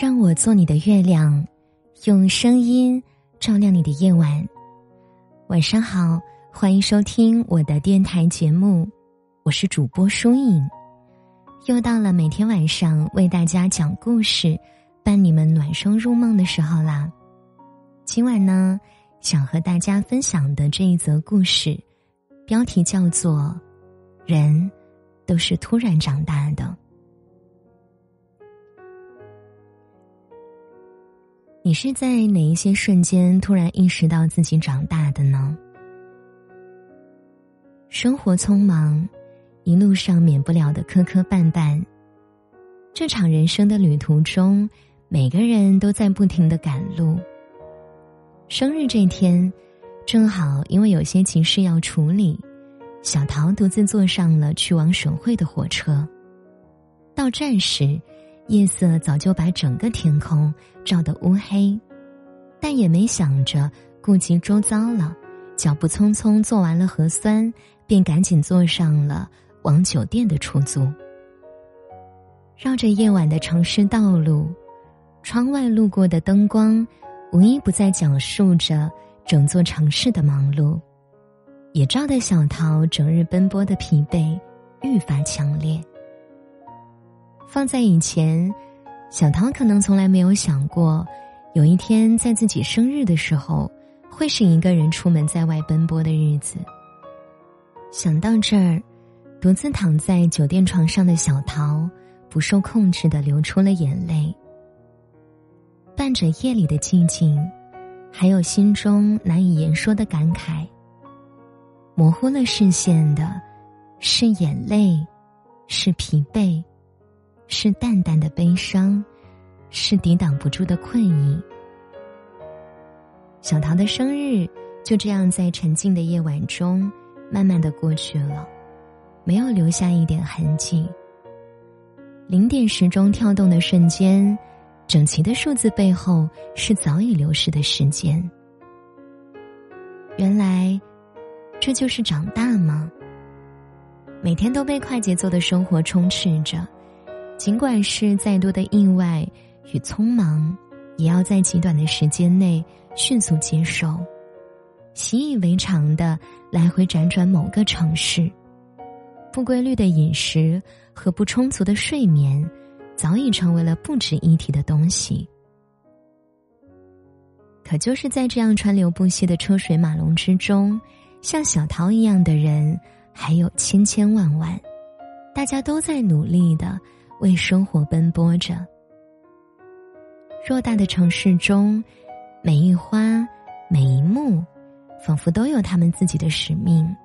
让我做你的月亮，用声音照亮你的夜晚。晚上好，欢迎收听我的电台节目，我是主播舒影。又到了每天晚上为大家讲故事、伴你们暖声入梦的时候啦。今晚呢，想和大家分享的这一则故事，标题叫做《人都是突然长大的》。你是在哪一些瞬间突然意识到自己长大的呢？生活匆忙，一路上免不了的磕磕绊绊。这场人生的旅途中，每个人都在不停的赶路。生日这天，正好因为有些急事要处理，小桃独自坐上了去往省会的火车。到站时。夜色早就把整个天空照得乌黑，但也没想着顾及周遭了，脚步匆匆做完了核酸，便赶紧坐上了往酒店的出租。绕着夜晚的城市道路，窗外路过的灯光，无一不在讲述着整座城市的忙碌，也照得小桃整日奔波的疲惫愈发强烈。放在以前，小桃可能从来没有想过，有一天在自己生日的时候，会是一个人出门在外奔波的日子。想到这儿，独自躺在酒店床上的小桃，不受控制的流出了眼泪，伴着夜里的寂静，还有心中难以言说的感慨。模糊了视线的，是眼泪，是疲惫。是淡淡的悲伤，是抵挡不住的困意。小桃的生日就这样在沉静的夜晚中，慢慢的过去了，没有留下一点痕迹。零点时钟跳动的瞬间，整齐的数字背后是早已流逝的时间。原来，这就是长大吗？每天都被快节奏的生活充斥着。尽管是再多的意外与匆忙，也要在极短的时间内迅速接受。习以为常的来回辗转某个城市，不规律的饮食和不充足的睡眠，早已成为了不值一提的东西。可就是在这样川流不息的车水马龙之中，像小桃一样的人还有千千万万，大家都在努力的。为生活奔波着。偌大的城市中，每一花、每一木，仿佛都有他们自己的使命，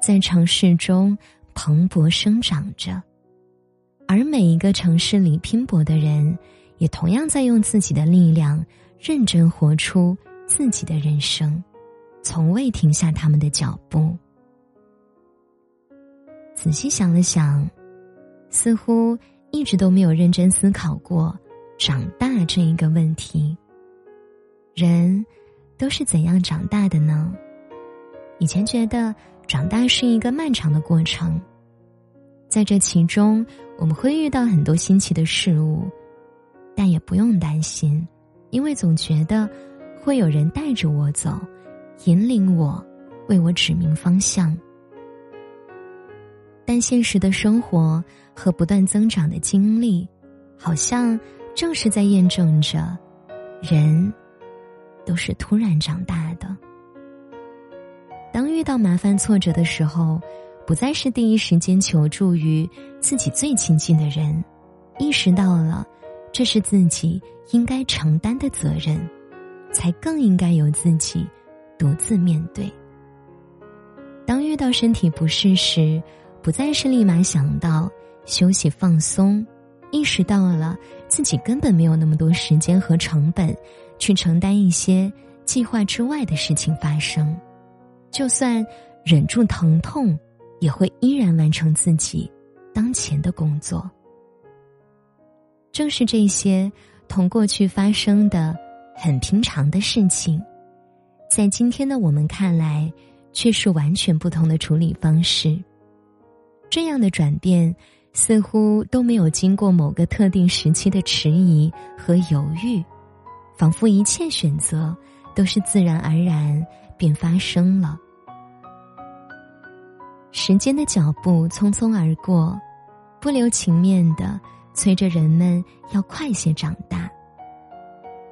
在城市中蓬勃生长着。而每一个城市里拼搏的人，也同样在用自己的力量，认真活出自己的人生，从未停下他们的脚步。仔细想了想，似乎。一直都没有认真思考过长大这一个问题。人都是怎样长大的呢？以前觉得长大是一个漫长的过程，在这其中我们会遇到很多新奇的事物，但也不用担心，因为总觉得会有人带着我走，引领我，为我指明方向。但现实的生活和不断增长的经历，好像正是在验证着，人都是突然长大的。当遇到麻烦挫折的时候，不再是第一时间求助于自己最亲近的人，意识到了这是自己应该承担的责任，才更应该由自己独自面对。当遇到身体不适时，不再是立马想到休息放松，意识到了自己根本没有那么多时间和成本去承担一些计划之外的事情发生，就算忍住疼痛，也会依然完成自己当前的工作。正是这些同过去发生的很平常的事情，在今天的我们看来，却是完全不同的处理方式。这样的转变，似乎都没有经过某个特定时期的迟疑和犹豫，仿佛一切选择都是自然而然便发生了。时间的脚步匆匆而过，不留情面的催着人们要快些长大。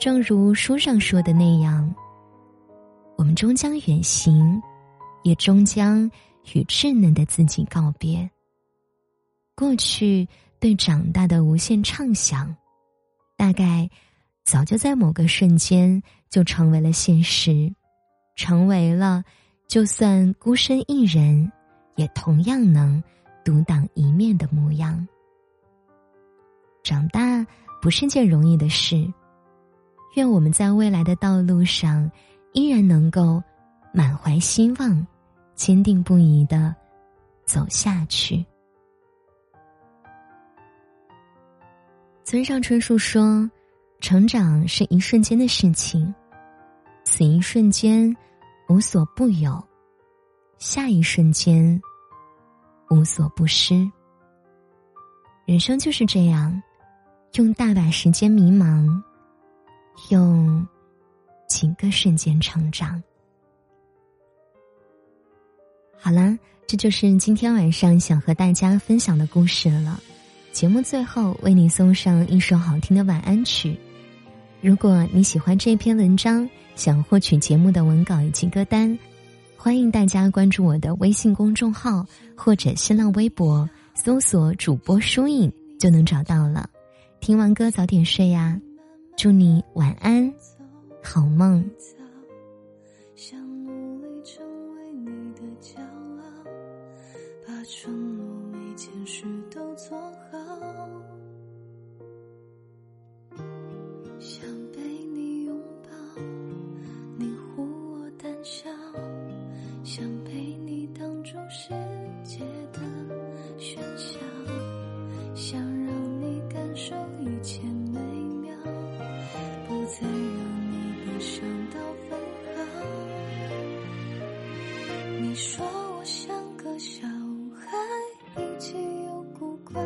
正如书上说的那样，我们终将远行，也终将与稚嫩的自己告别。过去对长大的无限畅想，大概早就在某个瞬间就成为了现实，成为了就算孤身一人，也同样能独当一面的模样。长大不是件容易的事，愿我们在未来的道路上依然能够满怀希望，坚定不移的走下去。村上春树说：“成长是一瞬间的事情，此一瞬间无所不有，下一瞬间无所不失。人生就是这样，用大把时间迷茫，用几个瞬间成长。”好啦，这就是今天晚上想和大家分享的故事了。节目最后为你送上一首好听的晚安曲。如果你喜欢这篇文章，想获取节目的文稿以及歌单，欢迎大家关注我的微信公众号或者新浪微博，搜索主播书影就能找到了。听完歌早点睡呀，祝你晚安，好梦。说我像个小孩，脾气又古怪，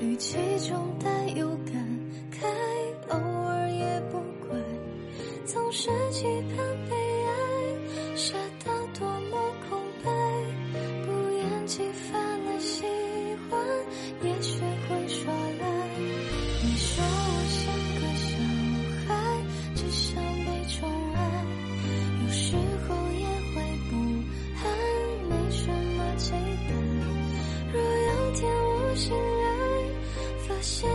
语气中带些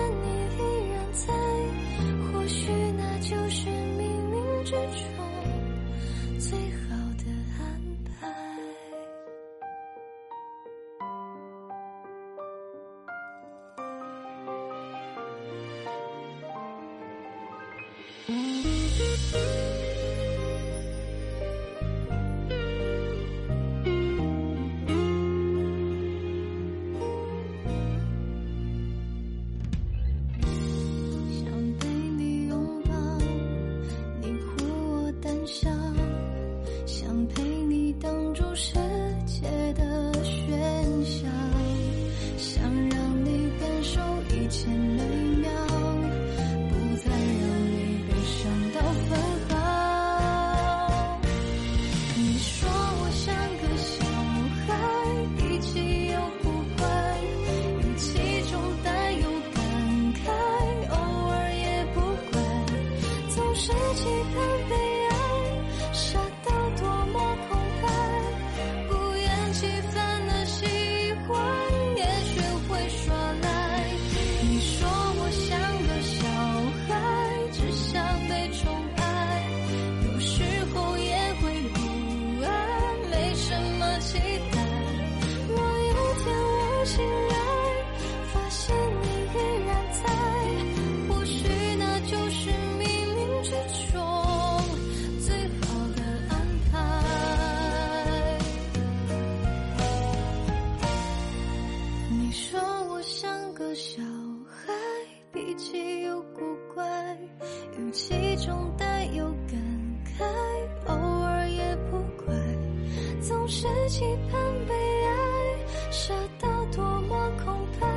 期盼被爱傻到多么空白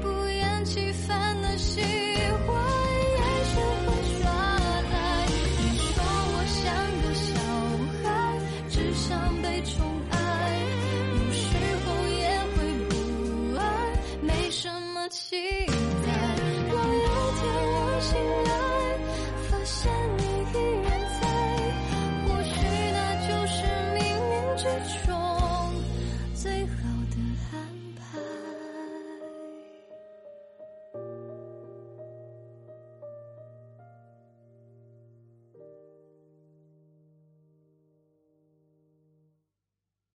不厌其烦的心